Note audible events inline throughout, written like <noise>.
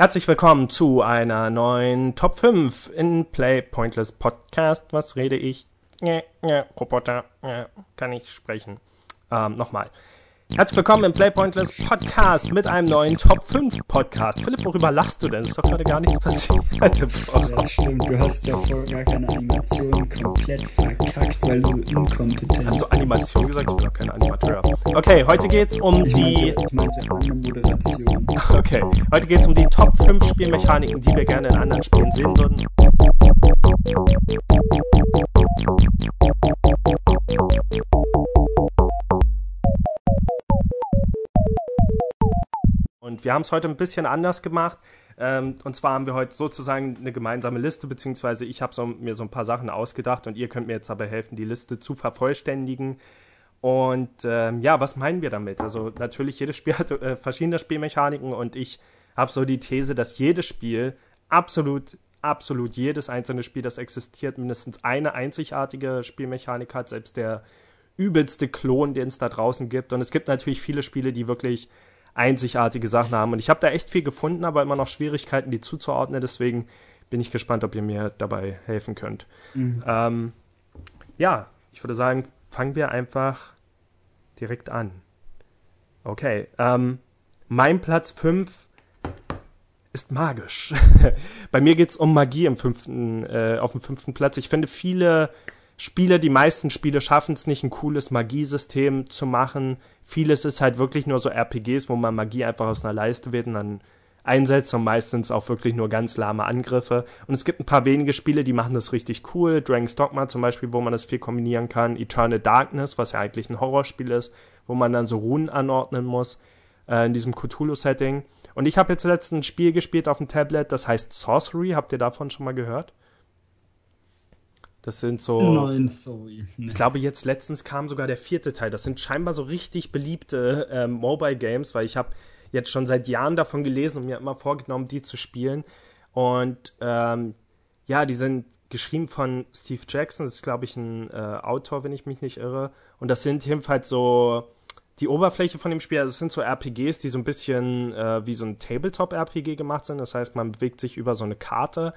Herzlich willkommen zu einer neuen Top 5 in Play Pointless Podcast. Was rede ich? Ja, ja, Roboter, ja, kann ich sprechen. Ähm, nochmal. Herzlich willkommen im Play Pointless Podcast mit einem neuen Top 5 Podcast. Philipp, worüber lachst du denn? Ist doch gerade gar nichts passiert. <laughs> Ja, stimmt, du hast davor gar keine Animation komplett verkackt, weil du inkompetent Hast du Animation gesagt? Ich bin doch kein Animateur. Okay, heute geht's um ich die. Meinte, ich meinte eine Moderation. <laughs> Okay, heute geht's um die Top 5 Spielmechaniken, die wir gerne in anderen Spielen sehen würden. Und wir haben es heute ein bisschen anders gemacht. Ähm, und zwar haben wir heute sozusagen eine gemeinsame Liste, beziehungsweise ich habe so, mir so ein paar Sachen ausgedacht und ihr könnt mir jetzt dabei helfen, die Liste zu vervollständigen. Und ähm, ja, was meinen wir damit? Also natürlich, jedes Spiel hat äh, verschiedene Spielmechaniken und ich habe so die These, dass jedes Spiel absolut, absolut jedes einzelne Spiel, das existiert, mindestens eine einzigartige Spielmechanik hat, selbst der übelste Klon, den es da draußen gibt. Und es gibt natürlich viele Spiele, die wirklich einzigartige Sachen haben. Und ich habe da echt viel gefunden, aber immer noch Schwierigkeiten, die zuzuordnen. Deswegen bin ich gespannt, ob ihr mir dabei helfen könnt. Mhm. Ähm, ja, ich würde sagen, fangen wir einfach direkt an. Okay, ähm, mein Platz 5 ist magisch. <laughs> Bei mir geht's um Magie im fünften, äh, auf dem fünften Platz. Ich finde, viele Spiele, die meisten Spiele schaffen es nicht, ein cooles Magiesystem zu machen. Vieles ist halt wirklich nur so RPGs, wo man Magie einfach aus einer Leiste wird und dann einsetzt und meistens auch wirklich nur ganz lahme Angriffe. Und es gibt ein paar wenige Spiele, die machen das richtig cool. Dragon's Dogma zum Beispiel, wo man das viel kombinieren kann. Eternal Darkness, was ja eigentlich ein Horrorspiel ist, wo man dann so Runen anordnen muss äh, in diesem Cthulhu-Setting. Und ich habe jetzt letztens ein Spiel gespielt auf dem Tablet, das heißt Sorcery. Habt ihr davon schon mal gehört? Das sind so. Nein, sorry. Ich glaube, jetzt letztens kam sogar der vierte Teil. Das sind scheinbar so richtig beliebte ähm, Mobile Games, weil ich habe jetzt schon seit Jahren davon gelesen und mir immer vorgenommen, die zu spielen. Und ähm, ja, die sind geschrieben von Steve Jackson. Das ist, glaube ich, ein äh, Autor, wenn ich mich nicht irre. Und das sind jedenfalls so die Oberfläche von dem Spiel. Also es sind so RPGs, die so ein bisschen äh, wie so ein Tabletop-RPG gemacht sind. Das heißt, man bewegt sich über so eine Karte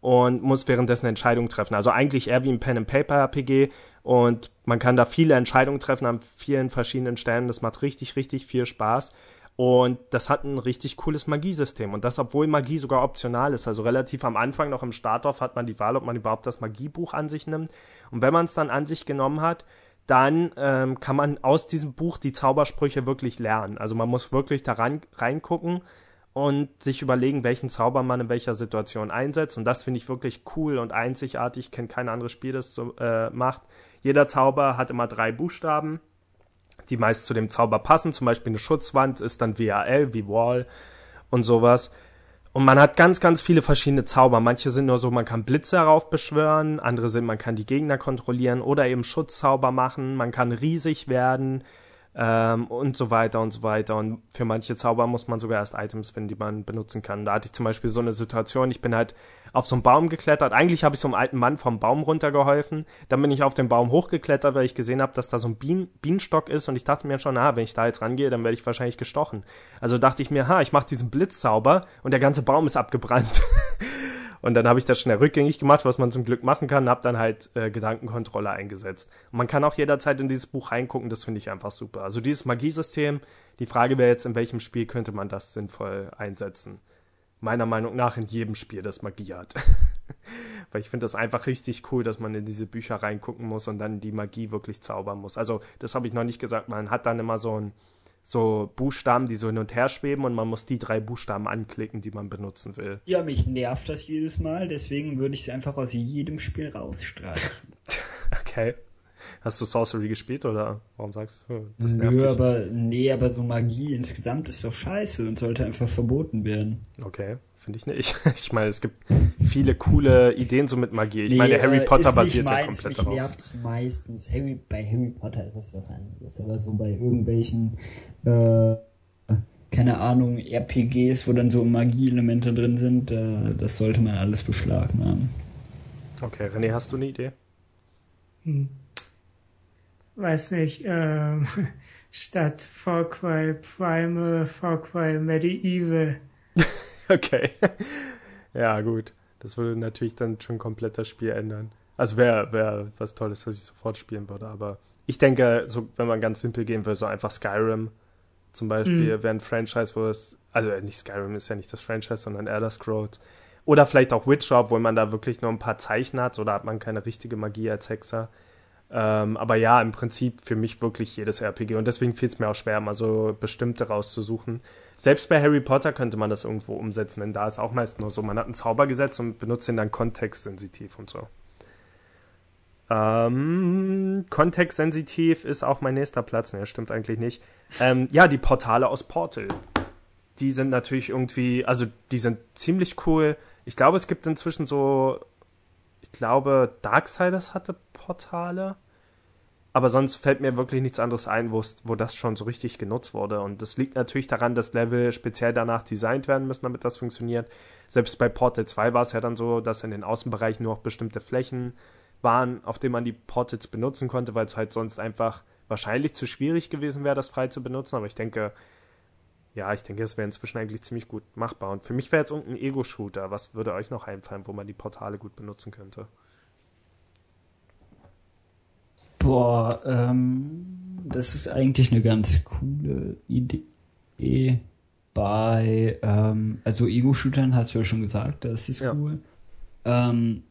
und muss währenddessen Entscheidungen treffen. Also eigentlich eher wie ein Pen-and-Paper-RPG und man kann da viele Entscheidungen treffen an vielen verschiedenen Stellen. Das macht richtig, richtig viel Spaß. Und das hat ein richtig cooles Magiesystem. Und das, obwohl Magie sogar optional ist. Also relativ am Anfang noch im Startdorf hat man die Wahl, ob man überhaupt das Magiebuch an sich nimmt. Und wenn man es dann an sich genommen hat, dann ähm, kann man aus diesem Buch die Zaubersprüche wirklich lernen. Also man muss wirklich da rein, reingucken und sich überlegen, welchen Zauber man in welcher Situation einsetzt. Und das finde ich wirklich cool und einzigartig. Ich kenne kein anderes Spiel, das so äh, macht. Jeder Zauber hat immer drei Buchstaben, die meist zu dem Zauber passen. Zum Beispiel eine Schutzwand ist dann WAL, wie Wall und sowas. Und man hat ganz, ganz viele verschiedene Zauber. Manche sind nur so, man kann Blitze darauf beschwören, andere sind, man kann die Gegner kontrollieren oder eben Schutzzauber machen, man kann riesig werden ähm, und so weiter und so weiter. Und für manche Zauber muss man sogar erst Items finden, die man benutzen kann. Da hatte ich zum Beispiel so eine Situation, ich bin halt auf so einen Baum geklettert. Eigentlich habe ich so einem alten Mann vom Baum runtergeholfen. Dann bin ich auf den Baum hochgeklettert, weil ich gesehen habe, dass da so ein Bien Bienenstock ist. Und ich dachte mir schon, ah, wenn ich da jetzt rangehe, dann werde ich wahrscheinlich gestochen. Also dachte ich mir, ha, ich mache diesen Blitzzauber und der ganze Baum ist abgebrannt. <laughs> Und dann habe ich das schnell rückgängig gemacht, was man zum Glück machen kann, habe dann halt äh, Gedankenkontrolle eingesetzt. Und man kann auch jederzeit in dieses Buch reingucken, das finde ich einfach super. Also dieses Magiesystem, die Frage wäre jetzt, in welchem Spiel könnte man das sinnvoll einsetzen? Meiner Meinung nach in jedem Spiel, das Magie hat. <laughs> Weil ich finde das einfach richtig cool, dass man in diese Bücher reingucken muss und dann die Magie wirklich zaubern muss. Also, das habe ich noch nicht gesagt, man hat dann immer so ein so Buchstaben, die so hin und her schweben und man muss die drei Buchstaben anklicken, die man benutzen will. Ja, mich nervt das jedes Mal, deswegen würde ich es einfach aus jedem Spiel rausstreichen. <laughs> okay. Hast du Sorcery gespielt oder warum sagst du, das Nö, nervt dich? aber nee, aber so Magie insgesamt ist doch scheiße und sollte einfach verboten werden. Okay, finde ich nicht. <laughs> Ich meine, es gibt viele coole Ideen so mit Magie. Ich meine, Nee, Harry äh, Potter basiert ja meins, komplett mich darauf. meistens. Harry, bei Harry Potter ist das was anderes, aber so bei irgendwelchen, äh, keine Ahnung, RPGs, wo dann so Magieelemente drin sind, äh, das sollte man alles beschlagnahmen. Okay, René, hast du eine Idee? Hm. Weiß nicht, ähm, <laughs> statt Far Cry Primal, Far Cry Medieval. <laughs> Okay. <laughs> ja, gut. Das würde natürlich dann schon komplett das Spiel ändern. Also wäre wär was Tolles, was ich sofort spielen würde. Aber ich denke, so, wenn man ganz simpel gehen würde, so einfach Skyrim zum Beispiel mhm. wäre ein Franchise, wo es, also nicht Skyrim ist ja nicht das Franchise, sondern Elder Scrolls. Oder vielleicht auch Witcher, obwohl man da wirklich nur ein paar Zeichen hat oder hat man keine richtige Magie als Hexer. Ähm, aber ja, im Prinzip für mich wirklich jedes RPG. Und deswegen fiel es mir auch schwer, mal so bestimmte rauszusuchen. Selbst bei Harry Potter könnte man das irgendwo umsetzen, denn da ist auch meist nur so, man hat einen Zauber gesetzt und benutzt ihn dann kontextsensitiv und so. Ähm, kontextsensitiv ist auch mein nächster Platz. Ne, stimmt eigentlich nicht. Ähm, ja, die Portale aus Portal. Die sind natürlich irgendwie, also die sind ziemlich cool. Ich glaube, es gibt inzwischen so, ich glaube, Darksiders hatte Portale. Aber sonst fällt mir wirklich nichts anderes ein, wo das schon so richtig genutzt wurde. Und das liegt natürlich daran, dass Level speziell danach designt werden müssen, damit das funktioniert. Selbst bei Portal 2 war es ja dann so, dass in den Außenbereichen nur noch bestimmte Flächen waren, auf denen man die Portals benutzen konnte, weil es halt sonst einfach wahrscheinlich zu schwierig gewesen wäre, das frei zu benutzen. Aber ich denke, ja, ich denke, es wäre inzwischen eigentlich ziemlich gut machbar. Und für mich wäre jetzt irgendein Ego-Shooter. Was würde euch noch einfallen, wo man die Portale gut benutzen könnte? Boah, ähm, das ist eigentlich eine ganz coole Idee. Bei, ähm, also Ego-Shootern hast du ja schon gesagt, das ist ja. cool. Ähm,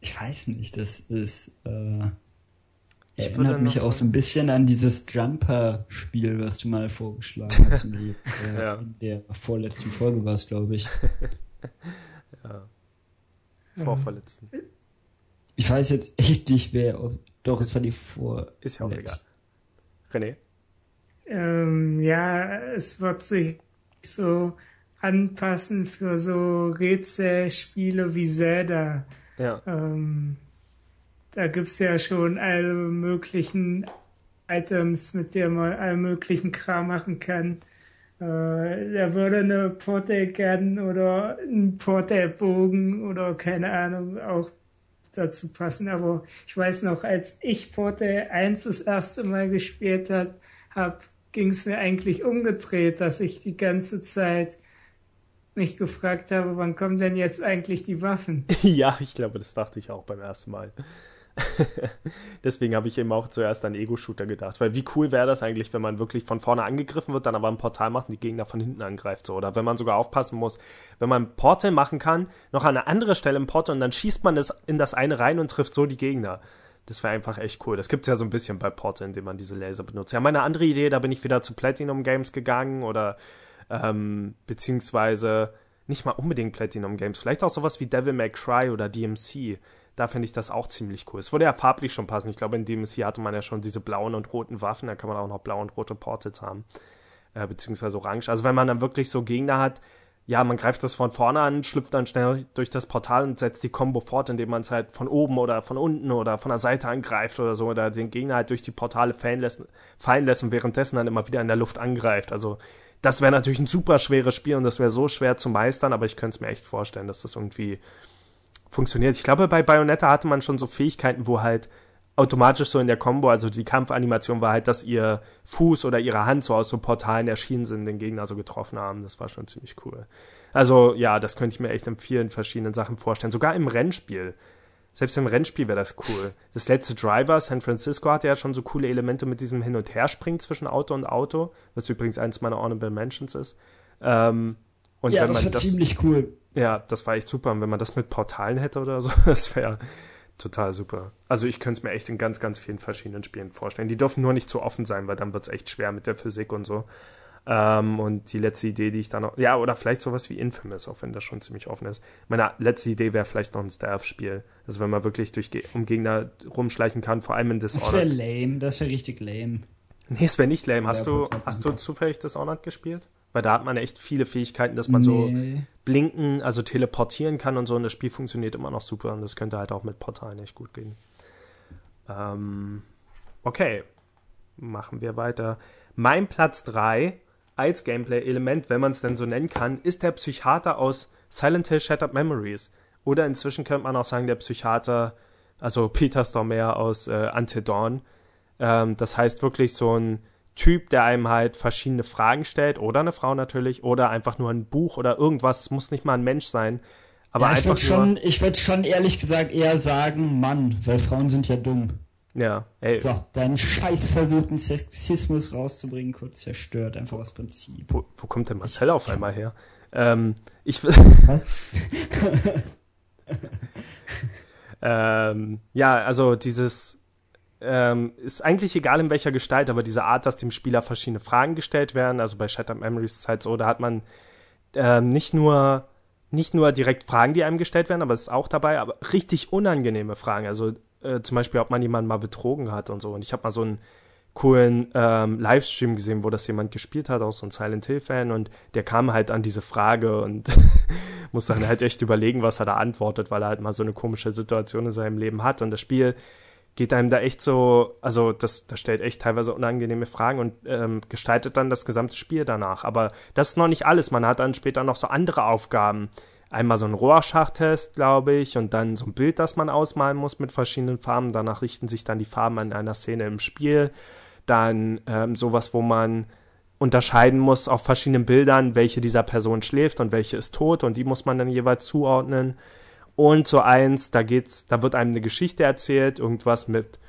ich weiß nicht, das ist, äh, ich erinnert mich auch so ein bisschen an dieses Jumper-Spiel, was du mal vorgeschlagen <laughs> hast. die, äh, ja. In der vorletzten Folge war es, glaube ich. <laughs> ja. Vorverletzten. Ich weiß jetzt echt nicht, wer. Doch, es war die vor. Ist ja auch egal. René? Ähm, ja, es wird sich so anpassen für so Rätselspiele wie Zelda. Ja. Ähm, da gibt's ja schon alle möglichen Items, mit denen man allen möglichen Kram machen kann. Äh, da würde eine Portal-Gun oder ein Portal-Bogen oder keine Ahnung auch dazu passen. Aber ich weiß noch, als ich Portal 1 das erste Mal gespielt habe, hab, ging es mir eigentlich umgedreht, dass ich die ganze Zeit mich gefragt habe, wann kommen denn jetzt eigentlich die Waffen? <laughs> ja, ich glaube, das dachte ich auch beim ersten Mal. <laughs> Deswegen habe ich eben auch zuerst an Ego-Shooter gedacht. Weil wie cool wäre das eigentlich, wenn man wirklich von vorne angegriffen wird, dann aber ein Portal macht und die Gegner von hinten angreift. So. Oder wenn man sogar aufpassen muss, wenn man ein Portal machen kann, noch an eine andere Stelle im Portal und dann schießt man es in das eine rein und trifft so die Gegner. Das wäre einfach echt cool. Das gibt es ja so ein bisschen bei Portal, indem man diese Laser benutzt. Ja, meine andere Idee, da bin ich wieder zu Platinum Games gegangen oder ähm, beziehungsweise nicht mal unbedingt Platinum Games, vielleicht auch sowas wie Devil May Cry oder DMC. Da finde ich das auch ziemlich cool. Es würde ja farblich schon passen. Ich glaube, in DMC hatte man ja schon diese blauen und roten Waffen, da kann man auch noch blaue und rote Portals haben. Äh, beziehungsweise orange. Also wenn man dann wirklich so Gegner hat, ja, man greift das von vorne an, schlüpft dann schnell durch das Portal und setzt die Combo fort, indem man es halt von oben oder von unten oder von der Seite angreift oder so oder den Gegner halt durch die Portale fallen lässt, fallen lässt und währenddessen dann immer wieder in der Luft angreift. Also das wäre natürlich ein super schweres Spiel und das wäre so schwer zu meistern, aber ich könnte es mir echt vorstellen, dass das irgendwie funktioniert. Ich glaube, bei Bayonetta hatte man schon so Fähigkeiten, wo halt automatisch so in der Combo, also die Kampfanimation war halt, dass ihr Fuß oder ihre Hand so aus so Portalen erschienen sind, den Gegner so getroffen haben. Das war schon ziemlich cool. Also ja, das könnte ich mir echt in vielen verschiedenen Sachen vorstellen. Sogar im Rennspiel selbst im Rennspiel wäre das cool. Das letzte Driver, San Francisco, hatte ja schon so coole Elemente mit diesem Hin- und Herspringen zwischen Auto und Auto, was übrigens eins meiner Honorable Mentions ist. Ähm, und ja, wenn das man war das, ziemlich cool. Ja, das war echt super. Und wenn man das mit Portalen hätte oder so, <laughs> das wäre total super. Also ich könnte es mir echt in ganz, ganz vielen verschiedenen Spielen vorstellen. Die dürfen nur nicht zu offen sein, weil dann wird es echt schwer mit der Physik und so. Ähm, und die letzte Idee, die ich da noch, ja, oder vielleicht sowas wie Infamous, auch wenn das schon ziemlich offen ist. Meine letzte Idee wäre vielleicht noch ein Stealth-Spiel. Also wenn man wirklich durch um Gegner rumschleichen kann, vor allem in Dishonored. Das wäre lame, das wäre richtig lame. Nee, es wäre nicht lame. Hast du, hast du zufällig Dishonored gespielt? Weil da hat man echt viele Fähigkeiten, dass man nee. so blinken, also teleportieren kann und so und das Spiel funktioniert immer noch super und das könnte halt auch mit Portalen echt gut gehen. Ähm, okay. Machen wir weiter. Mein Platz 3 als Gameplay-Element, wenn man es denn so nennen kann, ist der Psychiater aus Silent Hill Shattered Memories. Oder inzwischen könnte man auch sagen, der Psychiater, also Peter Stormare aus äh, Until Dawn. Ähm, das heißt wirklich so ein Typ, der einem halt verschiedene Fragen stellt, oder eine Frau natürlich, oder einfach nur ein Buch oder irgendwas, muss nicht mal ein Mensch sein. Aber ja, ich einfach würd schon, ich würde schon ehrlich gesagt eher sagen Mann, weil Frauen sind ja dumm. Ja, ey. So, deinen scheiß versuchten Sexismus rauszubringen, kurz zerstört, einfach aus Prinzip. Wo, wo kommt denn Marcel auf einmal her? Ähm, ich Was? <laughs> ähm, ja, also dieses ähm, ist eigentlich egal in welcher Gestalt, aber diese Art, dass dem Spieler verschiedene Fragen gestellt werden, also bei Shattered Memories ist halt so, da hat man ähm, nicht nur nicht nur direkt Fragen, die einem gestellt werden, aber es ist auch dabei, aber richtig unangenehme Fragen. Also äh, zum Beispiel, ob man jemanden mal betrogen hat und so. Und ich habe mal so einen coolen ähm, Livestream gesehen, wo das jemand gespielt hat, auch so ein Silent Hill-Fan, und der kam halt an diese Frage und <laughs> musste dann halt echt überlegen, was er da antwortet, weil er halt mal so eine komische Situation in seinem Leben hat. Und das Spiel geht einem da echt so, also das, das stellt echt teilweise unangenehme Fragen und ähm, gestaltet dann das gesamte Spiel danach. Aber das ist noch nicht alles. Man hat dann später noch so andere Aufgaben. Einmal so ein Rohrschachtest, glaube ich, und dann so ein Bild, das man ausmalen muss mit verschiedenen Farben. Danach richten sich dann die Farben an einer Szene im Spiel. Dann ähm, sowas, wo man unterscheiden muss auf verschiedenen Bildern, welche dieser Person schläft und welche ist tot und die muss man dann jeweils zuordnen. Und so eins, da geht's, da wird einem eine Geschichte erzählt, irgendwas mit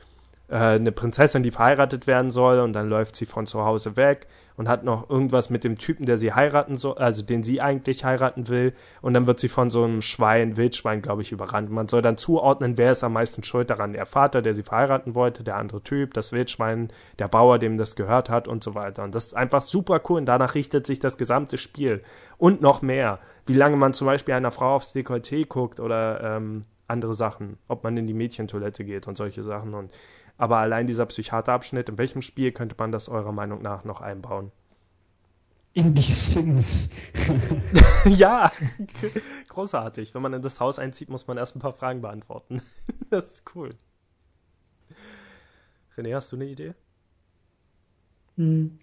äh, eine Prinzessin, die verheiratet werden soll und dann läuft sie von zu Hause weg und hat noch irgendwas mit dem Typen, der sie heiraten soll, also den sie eigentlich heiraten will und dann wird sie von so einem Schwein, Wildschwein, glaube ich, überrannt. Man soll dann zuordnen, wer ist am meisten schuld daran, der Vater, der sie verheiraten wollte, der andere Typ, das Wildschwein, der Bauer, dem das gehört hat und so weiter. Und das ist einfach super cool und danach richtet sich das gesamte Spiel und noch mehr. Wie lange man zum Beispiel einer Frau aufs Dekolleté guckt oder ähm, andere Sachen, ob man in die Mädchentoilette geht und solche Sachen und aber allein dieser Psychiaterabschnitt, in welchem Spiel könnte man das eurer Meinung nach noch einbauen? In die Sims. <laughs> <laughs> ja, großartig. Wenn man in das Haus einzieht, muss man erst ein paar Fragen beantworten. <laughs> das ist cool. René, hast du eine Idee? Hm.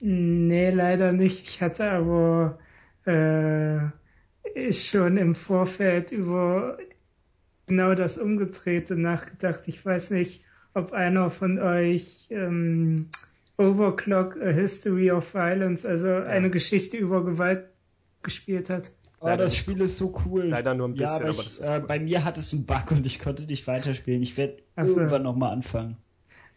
Nee, leider nicht. Ich hatte aber äh, schon im Vorfeld über genau das Umgedrehte nachgedacht. Ich weiß nicht, ob einer von euch ähm, Overclock A History of Violence, also ja. eine Geschichte über Gewalt gespielt hat. Oh, das Spiel ist so cool. Leider nur ein bisschen, ja, aber, aber ich, das ist äh, cool. Bei mir hat es einen Bug und ich konnte nicht weiterspielen. Ich werde so. irgendwann nochmal anfangen.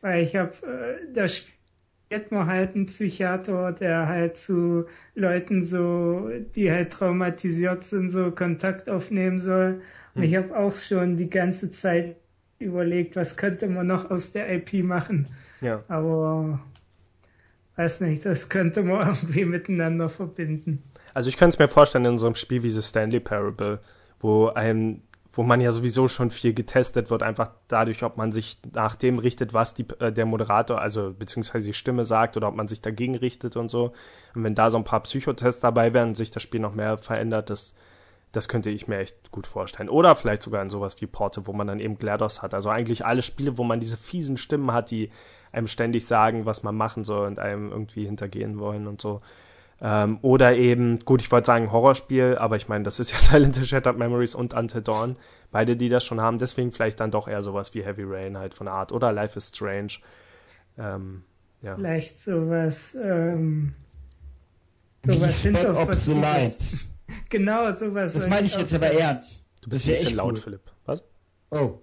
Weil ich habe, äh, da spielt man halt einen Psychiater, der halt zu Leuten so, die halt traumatisiert sind, so Kontakt aufnehmen soll. Und Hm. ich habe auch schon die ganze Zeit überlegt, was könnte man noch aus der IP machen. Ja. Aber weiß nicht, das könnte man <laughs> irgendwie miteinander verbinden. Also ich könnte es mir vorstellen in so einem Spiel wie The Stanley Parable, wo einem, wo man ja sowieso schon viel getestet wird, einfach dadurch, ob man sich nach dem richtet, was die, äh, der Moderator, also beziehungsweise die Stimme sagt oder ob man sich dagegen richtet und so. Und wenn da so ein paar Psychotests dabei wären und sich das Spiel noch mehr verändert, das, das könnte ich mir echt gut vorstellen. Oder vielleicht sogar in sowas wie Porte, wo man dann eben GLaDOS hat. Also eigentlich alle Spiele, wo man diese fiesen Stimmen hat, die einem ständig sagen, was man machen soll und einem irgendwie hintergehen wollen und so. Ähm, oder eben, gut, ich wollte sagen Horrorspiel, aber ich meine, das ist ja <laughs> Silent Hill Shattered Memories und Until Dawn. Beide, die das schon haben, deswegen vielleicht dann doch eher sowas wie Heavy Rain halt von Art. Oder Life is Strange. Ähm, ja. Vielleicht sowas, ähm, sowas the Hinterfotzige. <laughs> Genau, sowas. Das meine ich jetzt aber ernst. Du bist ein bisschen laut, cool. Philipp. Was? Oh.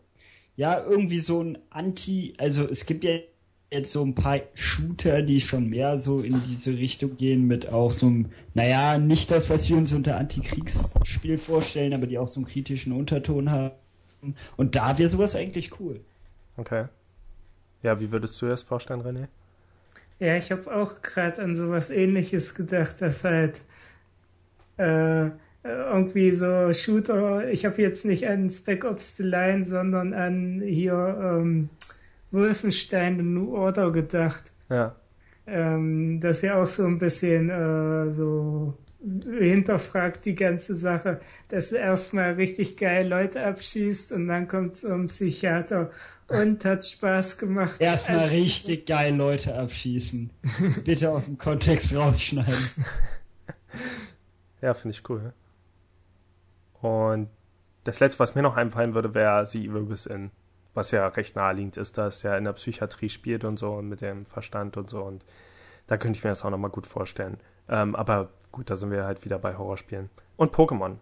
Ja, irgendwie so ein Anti, also es gibt ja jetzt so ein paar Shooter, die schon mehr so in diese Richtung gehen mit auch so einem, naja, nicht das, was wir uns unter Antikriegsspiel vorstellen, aber die auch so einen kritischen Unterton haben. Und da wäre sowas eigentlich cool. Okay. Ja, wie würdest du das vorstellen, René? Ja, ich habe auch gerade an sowas ähnliches gedacht, dass halt äh, irgendwie so Shooter, ich habe jetzt nicht an Spec Ops The Line, sondern an hier ähm, Wolfenstein The New Order gedacht. Ja. Ähm, das ja auch so ein bisschen äh, so hinterfragt die ganze Sache, dass du erstmal richtig geil Leute abschießt und dann kommt so ein Psychiater und hat Spaß gemacht. Erstmal Also, richtig geil Leute abschießen. Bitte aus dem Kontext rausschneiden. <laughs> Ja, finde ich cool. Und das letzte, was mir noch einfallen würde, wäre The Evil Within. Was ja recht naheliegend ist, dass er in der Psychiatrie spielt und so und mit dem Verstand und so. Und Da könnte ich mir das auch nochmal gut vorstellen. Ähm, aber gut, da sind wir halt wieder bei Horrorspielen. Und Pokémon.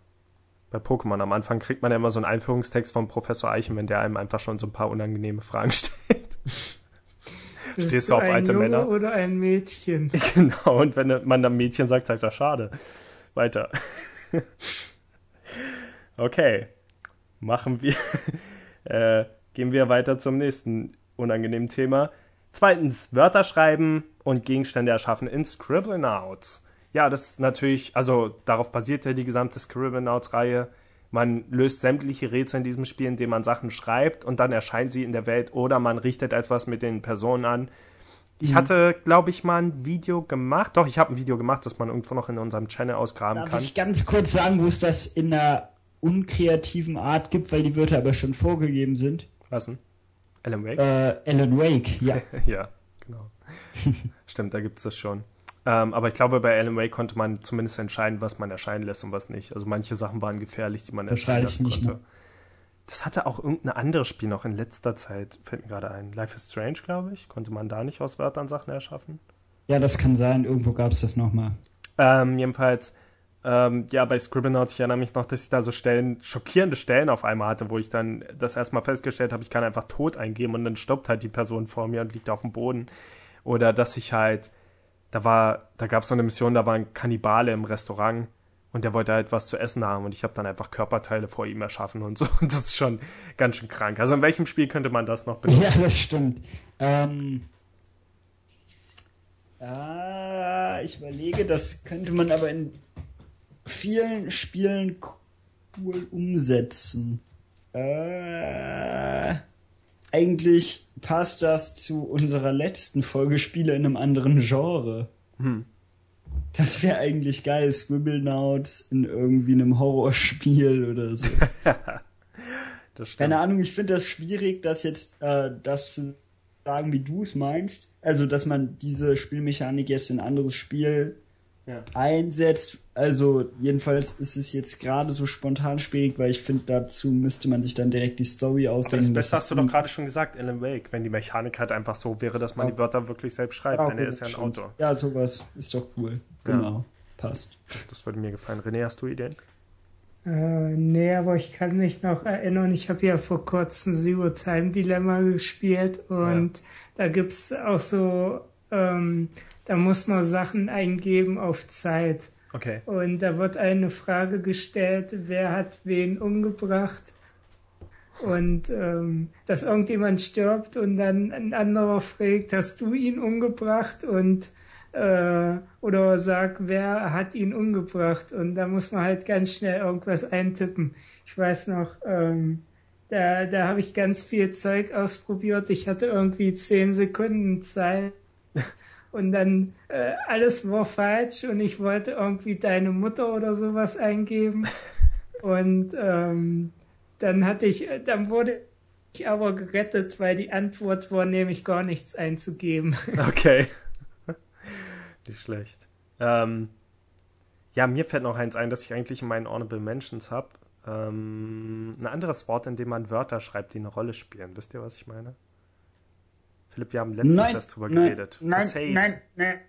Bei Pokémon am Anfang kriegt man ja immer so einen Einführungstext vom Professor Eichenmann, der einem einfach schon so ein paar unangenehme Fragen <laughs> stellt. Bist Stehst du auf alte Junge Männer? oder ein Mädchen? <laughs> Genau, und wenn man dann Mädchen sagt, sagt er schade. Weiter. okay. Machen wir. <laughs> äh, gehen wir weiter zum nächsten unangenehmen Thema. Zweitens, Wörter schreiben und Gegenstände erschaffen in Scribblenauts. Ja, das ist natürlich, also darauf basiert ja die gesamte Scribblenauts-Reihe. Man löst sämtliche Rätsel in diesem Spiel, indem man Sachen schreibt und dann erscheinen sie in der Welt oder man richtet etwas mit den Personen an. Ich hatte, glaube ich, mal ein Video gemacht. Doch, ich habe ein Video gemacht, das man irgendwo noch in unserem Channel ausgraben Darf kann. ich ganz kurz sagen, wo es das in einer unkreativen Art gibt, weil die Wörter aber schon vorgegeben sind? Was denn? Alan Wake? Äh, Alan Wake, ja. <laughs> ja, genau. <laughs> Stimmt, da gibt es das schon. Ähm, aber ich glaube, bei Alan Wake konnte man zumindest entscheiden, was man erscheinen lässt und was nicht. Also manche Sachen waren gefährlich, die man erscheinen lassen nicht konnte. mehr. Das hatte auch irgendein anderes Spiel noch in letzter Zeit, fällt mir gerade ein. Life is Strange, glaube ich. Konnte man da nicht aus Wörtern Sachen erschaffen? Ja, das kann sein. Irgendwo gab es das nochmal. Ähm, jedenfalls, ähm, ja, bei Scribblenauts, ich erinnere mich noch, dass ich da so Stellen, schockierende Stellen auf einmal hatte, wo ich dann das erstmal festgestellt habe, ich kann einfach tot eingeben und dann stoppt halt die Person vor mir und liegt auf dem Boden. Oder dass ich halt, da war, da gab es so eine Mission, da war ein Kannibale im Restaurant und der wollte halt was zu essen haben und ich habe dann einfach Körperteile vor ihm erschaffen und so. Und <laughs> das ist schon ganz schön krank. Also in welchem Spiel könnte man das noch benutzen? Ja, das stimmt. Ähm, ah, ich überlege, das könnte man aber in vielen Spielen cool umsetzen. Äh, eigentlich passt das zu unserer letzten Folge Spiele in einem anderen Genre. Hm. Das wäre eigentlich geil, Scribblenauts in irgendwie einem Horrorspiel oder so. <laughs> Das stimmt. Keine Ahnung, ich finde das schwierig, das jetzt äh, das zu sagen, wie du es meinst. Also, dass man diese Spielmechanik jetzt in ein anderes Spiel Ja. einsetzt. Also, jedenfalls ist es jetzt gerade so spontan schwierig, weil ich finde, dazu müsste man sich dann direkt die Story Aber ausdenken. das Beste hast du doch gerade schon gesagt, Alan Wake, wenn die Mechanik halt einfach so wäre, dass man Ja. die Wörter wirklich selbst schreibt, Ja, denn er ist ja ein stimmt. Autor. Ja, sowas ist doch cool. Ja. Genau. Passt. Das würde mir gefallen. René, hast du Ideen? Äh, nee, aber ich kann mich noch erinnern, ich habe ja vor kurzem Zero Time Dilemma gespielt und da gibt's auch so, ähm, da muss man Sachen eingeben auf Zeit. Okay. Und da wird eine Frage gestellt, wer hat wen umgebracht? Und ähm, dass irgendjemand stirbt und dann ein anderer fragt, hast du ihn umgebracht? Und äh, oder sag, wer hat ihn umgebracht? Und da muss man halt ganz schnell irgendwas eintippen. Ich weiß noch, ähm, da, da habe ich ganz viel Zeug ausprobiert. Ich hatte irgendwie zehn Sekunden Zeit. <laughs> Und dann äh, alles war falsch und ich wollte irgendwie deine Mutter oder sowas eingeben. <laughs> Und ähm, dann hatte ich, dann wurde ich aber gerettet, weil die Antwort war nämlich gar nichts einzugeben. Okay. <laughs> Nicht schlecht. Ähm, ja, mir fällt noch eins ein, dass ich eigentlich in meinen Honorable Mentions habe. Ähm, ein anderes Wort, in dem man Wörter schreibt, die eine Rolle spielen. Wisst ihr, was ich meine? Philipp, wir haben letztens nein, erst drüber nein, geredet. Nein, Facade. nein, nein.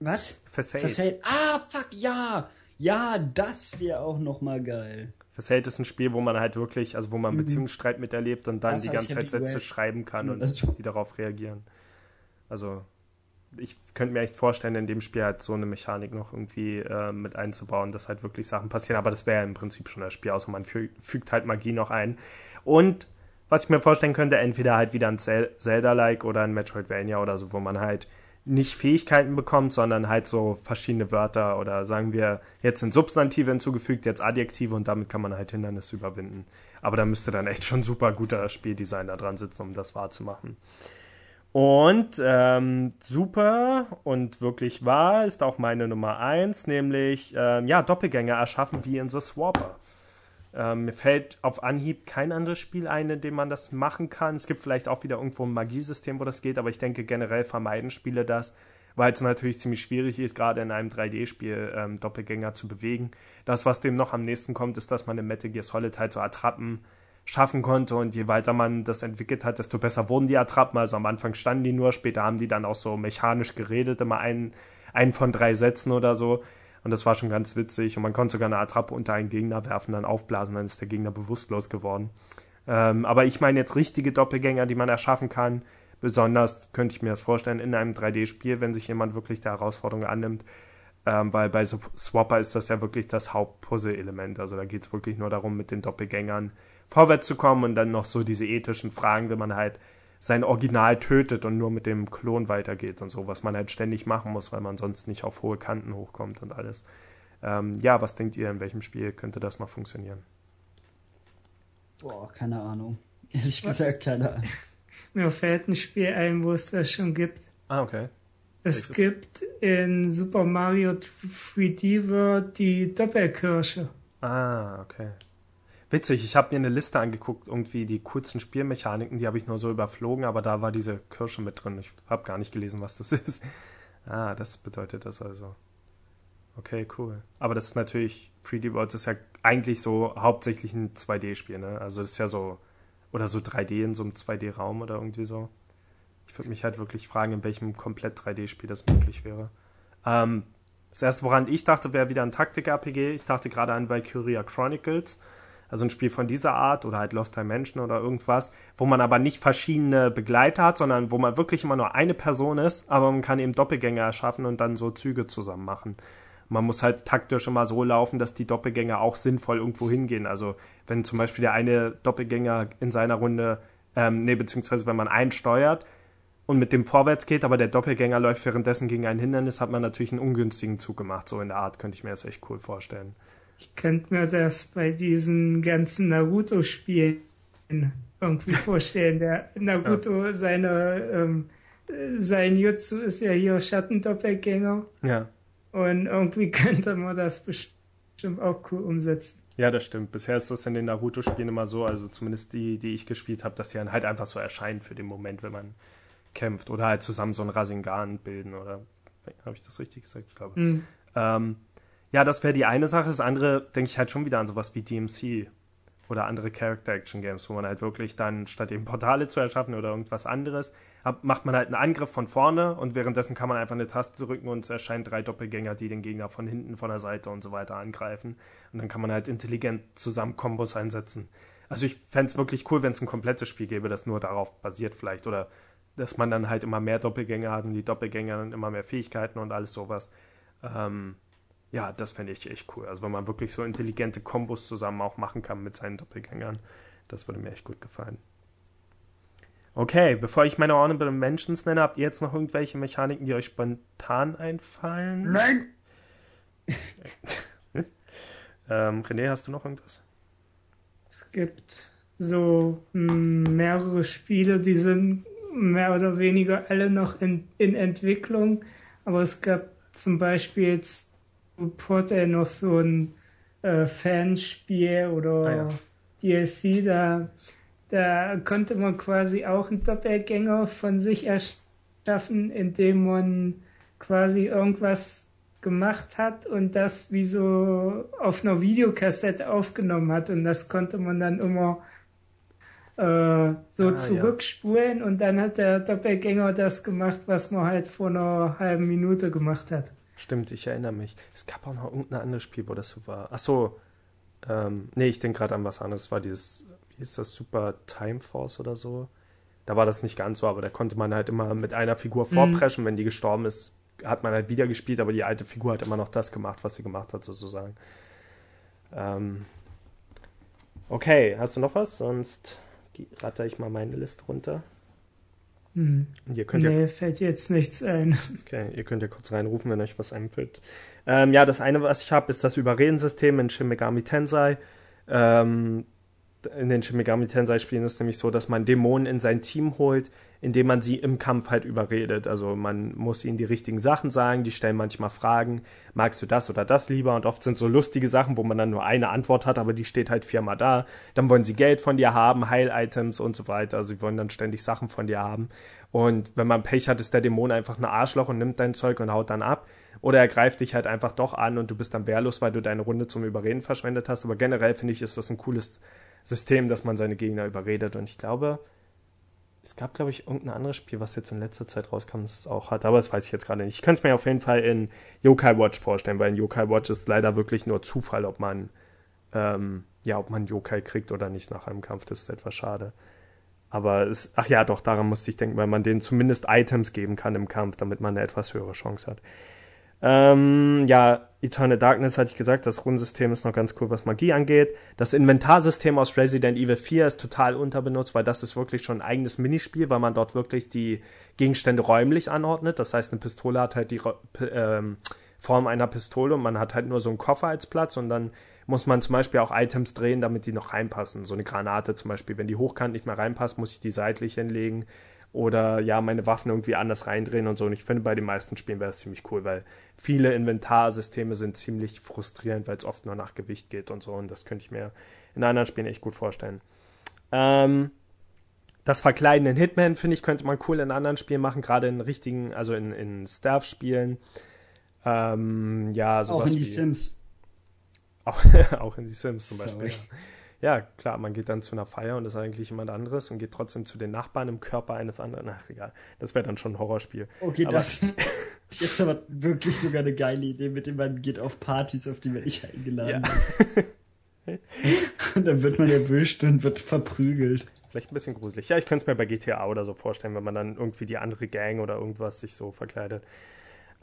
Was? Facade. Facade. Ah, fuck, ja. Ja, das wäre auch nochmal geil. Facade ist ein Spiel, wo man halt wirklich, also wo man Mhm. Beziehungsstreit miterlebt und dann Das die ganze Zeit. Sätze schreiben kann und Also- die darauf reagieren. Also ich könnte mir echt vorstellen, in dem Spiel halt so eine Mechanik noch irgendwie äh, mit einzubauen, dass halt wirklich Sachen passieren. Aber das wäre ja im Prinzip schon das Spiel, außer man fü fügt halt Magie noch ein. Und was ich mir vorstellen könnte, entweder halt wieder ein Zel- Zelda-like oder ein Metroidvania oder so, wo man halt nicht Fähigkeiten bekommt, sondern halt so verschiedene Wörter oder sagen wir, jetzt sind Substantive hinzugefügt, jetzt Adjektive und damit kann man halt Hindernisse überwinden. Aber da müsste dann echt schon super guter Spieldesigner dran sitzen, um das wahrzumachen. Und ähm, super und wirklich wahr ist auch meine Nummer eins, nämlich ähm, ja, Doppelgänger erschaffen wie in The Swapper. Ähm, mir fällt auf Anhieb kein anderes Spiel ein, in dem man das machen kann. Es gibt vielleicht auch wieder irgendwo ein Magiesystem, wo das geht, aber ich denke generell vermeiden Spiele das, weil es natürlich ziemlich schwierig ist, gerade in einem 3D-Spiel ähm, Doppelgänger zu bewegen. Das, was dem noch am nächsten kommt, ist, dass man im Metal Gear Solid halt so Attrappen schaffen konnte und je weiter man das entwickelt hat, desto besser wurden die Attrappen. Also am Anfang standen die nur, später haben die dann auch so mechanisch geredet, immer einen, einen von drei Sätzen oder so. Und das war schon ganz witzig. Und man konnte sogar eine Attrappe unter einen Gegner werfen, dann aufblasen, dann ist der Gegner bewusstlos geworden. Ähm, aber ich meine jetzt richtige Doppelgänger, die man erschaffen kann. Besonders könnte ich mir das vorstellen in einem 3D-Spiel, wenn sich jemand wirklich der Herausforderung annimmt. Ähm, weil bei Swapper ist das ja wirklich das Hauptpuzzle-Element. Also da geht es wirklich nur darum, mit den Doppelgängern vorwärts zu kommen und dann noch so diese ethischen Fragen, wenn man halt sein Original tötet und nur mit dem Klon weitergeht und so, was man halt ständig machen muss, weil man sonst nicht auf hohe Kanten hochkommt und alles. Ähm, ja, was denkt ihr, in welchem Spiel könnte das noch funktionieren? Boah, keine Ahnung. <laughs> Ehrlich gesagt, keine Ahnung. <laughs> Mir fällt ein Spiel ein, wo es das schon gibt. Ah, okay. Es Welches? gibt in Super Mario 3D World die Doppelkirsche. Ah, okay. Witzig, ich habe mir eine Liste angeguckt, irgendwie die kurzen Spielmechaniken, die habe ich nur so überflogen, aber da war diese Kirsche mit drin. Ich habe gar nicht gelesen, was das <laughs> ist. Ah, das bedeutet das also. Okay, cool. Aber das ist natürlich, 3D World ist ja eigentlich so hauptsächlich ein 2D-Spiel, ne? Also das ist ja so, oder so 3D in so einem 2D-Raum oder irgendwie so. Ich würde mich halt wirklich fragen, in welchem komplett 3D-Spiel das möglich wäre. Ähm, das erste, woran ich dachte, wäre wieder ein Taktik-RPG. Ich dachte gerade an Valkyria Chronicles also ein Spiel von dieser Art oder halt Lost Dimension oder irgendwas, wo man aber nicht verschiedene Begleiter hat, sondern wo man wirklich immer nur eine Person ist, aber man kann eben Doppelgänger erschaffen und dann so Züge zusammen machen. Man muss halt taktisch immer so laufen, dass die Doppelgänger auch sinnvoll irgendwo hingehen. Also wenn zum Beispiel der eine Doppelgänger in seiner Runde, ähm, nee, beziehungsweise wenn man einen steuert und mit dem vorwärts geht, aber der Doppelgänger läuft währenddessen gegen ein Hindernis, hat man natürlich einen ungünstigen Zug gemacht. So in der Art könnte ich mir das echt cool vorstellen. Ich könnte mir das bei diesen ganzen Naruto-Spielen irgendwie <laughs> vorstellen. Der Naruto, ja. seine, ähm, sein Jutsu ist ja hier Schattendoppelgänger. Ja. Und irgendwie <laughs> könnte man das bestimmt auch cool umsetzen. Ja, das stimmt. Bisher ist das in den Naruto-Spielen immer so, also zumindest die, die ich gespielt habe, dass die dann halt einfach so erscheinen für den Moment, wenn man kämpft. Oder halt zusammen so ein Rasengan bilden, oder habe ich das richtig gesagt? Ich glaube. Mhm. Ähm, ja, das wäre die eine Sache. Das andere denke ich halt schon wieder an sowas wie DMC oder andere Character-Action-Games, wo man halt wirklich dann statt eben Portale zu erschaffen oder irgendwas anderes, macht man halt einen Angriff von vorne und währenddessen kann man einfach eine Taste drücken und es erscheinen drei Doppelgänger, die den Gegner von hinten, von der Seite und so weiter angreifen. Und dann kann man halt intelligent zusammen Kombos einsetzen. Also ich fände es wirklich cool, wenn es ein komplettes Spiel gäbe, das nur darauf basiert vielleicht. Oder dass man dann halt immer mehr Doppelgänger hat und die Doppelgänger dann immer mehr Fähigkeiten und alles sowas. Ähm, ja, das fände ich echt cool. Also wenn man wirklich so intelligente Kombos zusammen auch machen kann mit seinen Doppelgängern, das würde mir echt gut gefallen. Okay, bevor ich meine Honorable Mentions nenne, habt ihr jetzt noch irgendwelche Mechaniken, die euch spontan einfallen? Nein! <laughs> ähm, René, hast du noch irgendwas? Es gibt so mehrere Spiele, die sind mehr oder weniger alle noch in, in Entwicklung, aber es gab zum Beispiel jetzt Porter noch so ein äh, Fanspiel oder ah, ja. DLC, da, da konnte man quasi auch einen Doppelgänger von sich erschaffen, indem man quasi irgendwas gemacht hat und das wie so auf einer Videokassette aufgenommen hat und das konnte man dann immer äh, so ah, zurückspulen ja. und dann hat der Doppelgänger das gemacht, was man halt vor einer halben Minute gemacht hat. Stimmt, ich erinnere mich. Es gab auch noch irgendein anderes Spiel, wo das so war. Ach so. Ähm, nee, ich denke gerade an was anderes. Es war dieses, wie ist das, Super Time Force oder so? Da war das nicht ganz so, aber da konnte man halt immer mit einer Figur mhm. vorpreschen. Mhm. Wenn die gestorben ist, hat man halt wieder gespielt, aber die alte Figur hat immer noch das gemacht, was sie gemacht hat, sozusagen. Ähm, okay, hast du noch was? Sonst ratter ich mal meine Liste runter. Hm. Ihr könnt nee, ja, fällt jetzt nichts ein. Okay, ihr könnt ja kurz reinrufen, wenn euch was einfällt. Ähm, ja, das eine, was ich habe, ist das Überredensystem in Shin Megami Tensei. Ähm, in den Shin Megami Tensei Spielen ist nämlich so, dass man Dämonen in sein Team holt, indem man sie im Kampf halt überredet. Also man muss ihnen die richtigen Sachen sagen, die stellen manchmal Fragen, magst du das oder das lieber? Und oft sind so lustige Sachen, wo man dann nur eine Antwort hat, aber die steht halt viermal da. Dann wollen sie Geld von dir haben, Heil-Items und so weiter. Also sie wollen dann ständig Sachen von dir haben. Und wenn man Pech hat, ist der Dämon einfach ein Arschloch und nimmt dein Zeug und haut dann ab. Oder er greift dich halt einfach doch an und du bist dann wehrlos, weil du deine Runde zum Überreden verschwendet hast. Aber generell finde ich, ist das ein cooles System, dass man seine Gegner überredet. Und ich glaube, es gab, glaube ich, irgendein anderes Spiel, was jetzt in letzter Zeit rauskam, das auch hat, aber das weiß ich jetzt gerade nicht. Ich könnte es mir auf jeden Fall in Yokai Watch vorstellen, weil in Yokai Watch ist leider wirklich nur Zufall, ob man, ähm, ja, ob man Yokai kriegt oder nicht nach einem Kampf. Das ist etwas schade. Aber es, ach ja, doch, daran musste ich denken, weil man denen zumindest Items geben kann im Kampf, damit man eine etwas höhere Chance hat. Ähm, ja, Eternal Darkness hatte ich gesagt, das Runensystem ist noch ganz cool, was Magie angeht. Das Inventarsystem aus Resident Evil 4 ist total unterbenutzt, weil das ist wirklich schon ein eigenes Minispiel, weil man dort wirklich die Gegenstände räumlich anordnet. Das heißt, eine Pistole hat halt die ähm, Form einer Pistole und man hat halt nur so einen Koffer als Platz und dann muss man zum Beispiel auch Items drehen, damit die noch reinpassen. So eine Granate zum Beispiel, wenn die hochkant nicht mehr reinpasst, muss ich die seitlich hinlegen oder ja, meine Waffen irgendwie anders reindrehen und so. Und ich finde, bei den meisten Spielen wäre es ziemlich cool, weil viele Inventarsysteme sind ziemlich frustrierend, weil es oft nur nach Gewicht geht und so. Und das könnte ich mir in anderen Spielen echt gut vorstellen. Ähm, das Verkleiden in Hitman, finde ich, könnte man cool in anderen Spielen machen, gerade in richtigen, also in, in Stealth-Spielen. Ähm, ja, sowas Auch in die wie, Sims. Auch, <laughs> auch in die Sims zum Beispiel. Ja, klar, man geht dann zu einer Feier und ist eigentlich jemand anderes und geht trotzdem zu den Nachbarn im Körper eines anderen. Ach, egal. Das wäre dann schon ein Horrorspiel. Okay, Aber- das ist <laughs> jetzt aber wirklich sogar eine geile Idee, mit dem man geht auf Partys, auf die man nicht eingeladen Ja. Und dann wird man erwischt und wird verprügelt. Vielleicht ein bisschen gruselig. Ja, ich könnte es mir bei GTA oder so vorstellen, wenn man dann irgendwie die andere Gang oder irgendwas sich so verkleidet.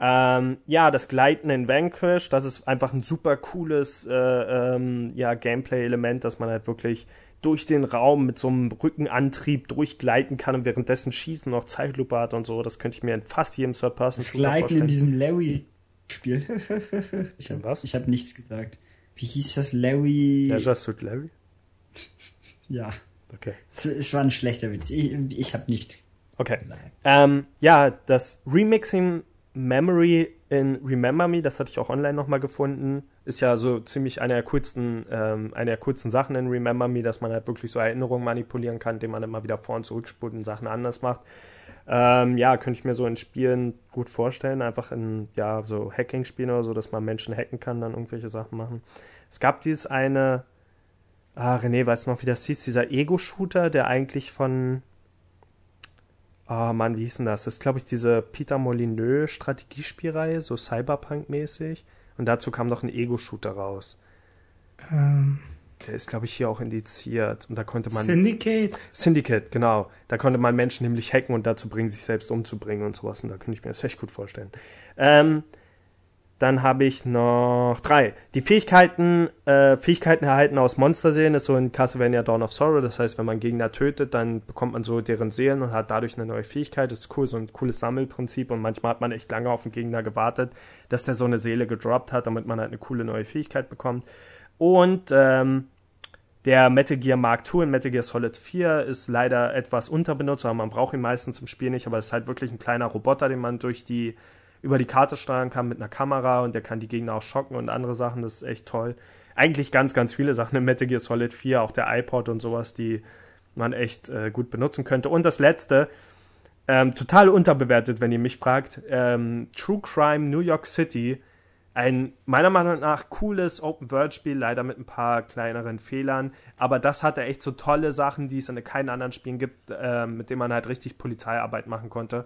Ähm, ja, das Gleiten in Vanquish, das ist einfach ein super cooles äh, ähm, ja, Gameplay-Element, dass man halt wirklich durch den Raum mit so einem Rückenantrieb durchgleiten kann und währenddessen schießen noch Zeitlupe hat und so. Das könnte ich mir in fast jedem Das Third-Person-Shooter Gleiten in vorstellen. diesem Larry-Spiel. <laughs> ich In hab, was? Ich habe nichts gesagt. Wie hieß das? Larry? Leisure Suit Larry? <laughs> Ja. Okay. Es, es war ein schlechter Witz. Ich, ich habe nichts Okay. Ähm, ja, das Remixing Memory in Remember Me, das hatte ich auch online nochmal gefunden, ist ja so ziemlich eine der coolsten, ähm, eine der coolsten Sachen in Remember Me, dass man halt wirklich so Erinnerungen manipulieren kann, indem man immer wieder vor und zurückspult und Sachen anders macht. Ähm, ja, könnte ich mir so in Spielen gut vorstellen, einfach in, ja, so Hacking-Spielen oder so, dass man Menschen hacken kann, dann irgendwelche Sachen machen. Es gab dieses eine, ah, René, weißt du noch, wie das hieß, dieser Ego-Shooter, der eigentlich von, Ah, Mann, wie hieß denn das? Das ist, glaube ich, diese Peter Molyneux Strategiespielreihe, so Cyberpunk-mäßig. Und dazu kam noch ein Ego-Shooter raus. Ähm, Der ist, glaube ich, hier auch indiziert. Und da konnte man. Syndicate. Syndicate, genau. Da konnte man Menschen nämlich hacken und dazu bringen, sich selbst umzubringen und sowas. Und da könnte ich mir das echt gut vorstellen. Ähm, dann habe ich noch drei. Die Fähigkeiten, äh, Fähigkeiten erhalten aus Monsterseelen ist so in Castlevania Dawn of Sorrow. Das heißt, wenn man Gegner tötet, dann bekommt man so deren Seelen und hat dadurch eine neue Fähigkeit. Das ist cool, so ein cooles Sammelprinzip. Und manchmal hat man echt lange auf den Gegner gewartet, dass der so eine Seele gedroppt hat, damit man halt eine coole neue Fähigkeit bekommt. Und ähm, der Metal Gear Mark II in Metal Gear Solid 4 ist leider etwas unterbenutzt, aber man braucht ihn meistens im Spiel nicht, aber es ist halt wirklich ein kleiner Roboter, den man durch die, über die Karte steuern kann mit einer Kamera und der kann die Gegner auch schocken und andere Sachen, das ist echt toll. Eigentlich ganz, ganz viele Sachen in Metal Gear Solid 4, auch der iPod und sowas, die man echt äh, gut benutzen könnte. Und das letzte, ähm, total unterbewertet, wenn ihr mich fragt, ähm, True Crime New York City ein meiner Meinung nach cooles Open-World-Spiel, leider mit ein paar kleineren Fehlern. Aber das hatte echt so tolle Sachen, die es in keinen anderen Spielen gibt, äh, mit denen man halt richtig Polizeiarbeit machen konnte.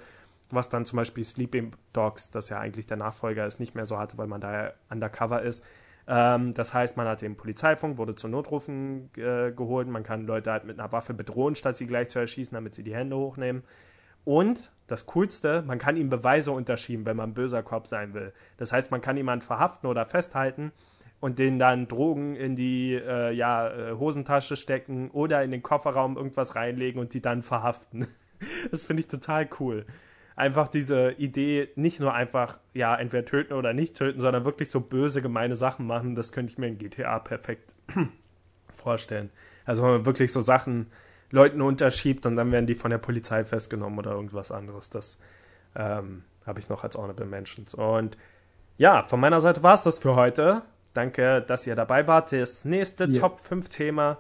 Was dann zum Beispiel Sleeping Dogs, das ja eigentlich der Nachfolger ist, nicht mehr so hatte, weil man da undercover ist. Ähm, das heißt, man hat den Polizeifunk, wurde zu Notrufen äh, geholt. Man kann Leute halt mit einer Waffe bedrohen, statt sie gleich zu erschießen, damit sie die Hände hochnehmen. Und das Coolste, man kann ihm Beweise unterschieben, wenn man böser Cop sein will. Das heißt, man kann jemanden verhaften oder festhalten und den dann Drogen in die äh, ja, äh, Hosentasche stecken oder in den Kofferraum irgendwas reinlegen und die dann verhaften. <laughs> Das finde ich total cool. Einfach diese Idee, nicht nur einfach, ja, entweder töten oder nicht töten, sondern wirklich so böse, gemeine Sachen machen, das könnte ich mir in GTA perfekt <clears throat> vorstellen. Also wenn man wirklich so Sachen Leuten unterschiebt und dann werden die von der Polizei festgenommen oder irgendwas anderes. Das ähm, habe ich noch als Honorable Mentions. Und ja, von meiner Seite war es das für heute. Danke, dass ihr dabei wart. Das nächste ja. Top 5 Thema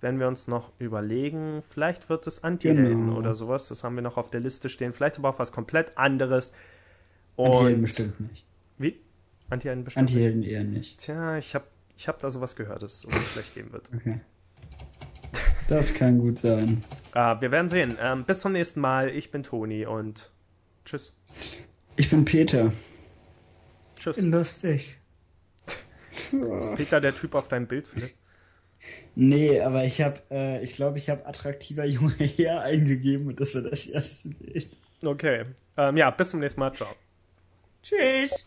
werden wir uns noch überlegen. Vielleicht wird es Anti-Helden genau. oder sowas. Das haben wir noch auf der Liste stehen. Vielleicht aber auch was komplett anderes. Anti-Helden bestimmt nicht. Wie? Anti-Helden bestimmt Anti-Helden eher nicht. Tja, ich habe ich hab da sowas gehört, dass es sowas vielleicht geben wird. Okay. Das kann gut sein. uh, <laughs> wir werden sehen. Ähm, bis zum nächsten Mal. Ich bin Toni und tschüss. Ich bin Peter. Tschüss. Bin lustig. <laughs> Ist Peter der Typ auf deinem Bild, Philipp? Nee, aber ich habe, äh, ich glaube, ich habe attraktiver <laughs> junger Herr eingegeben und das war das erste Bild. Okay. Ähm, ja, bis zum nächsten Mal. Ciao. Tschüss.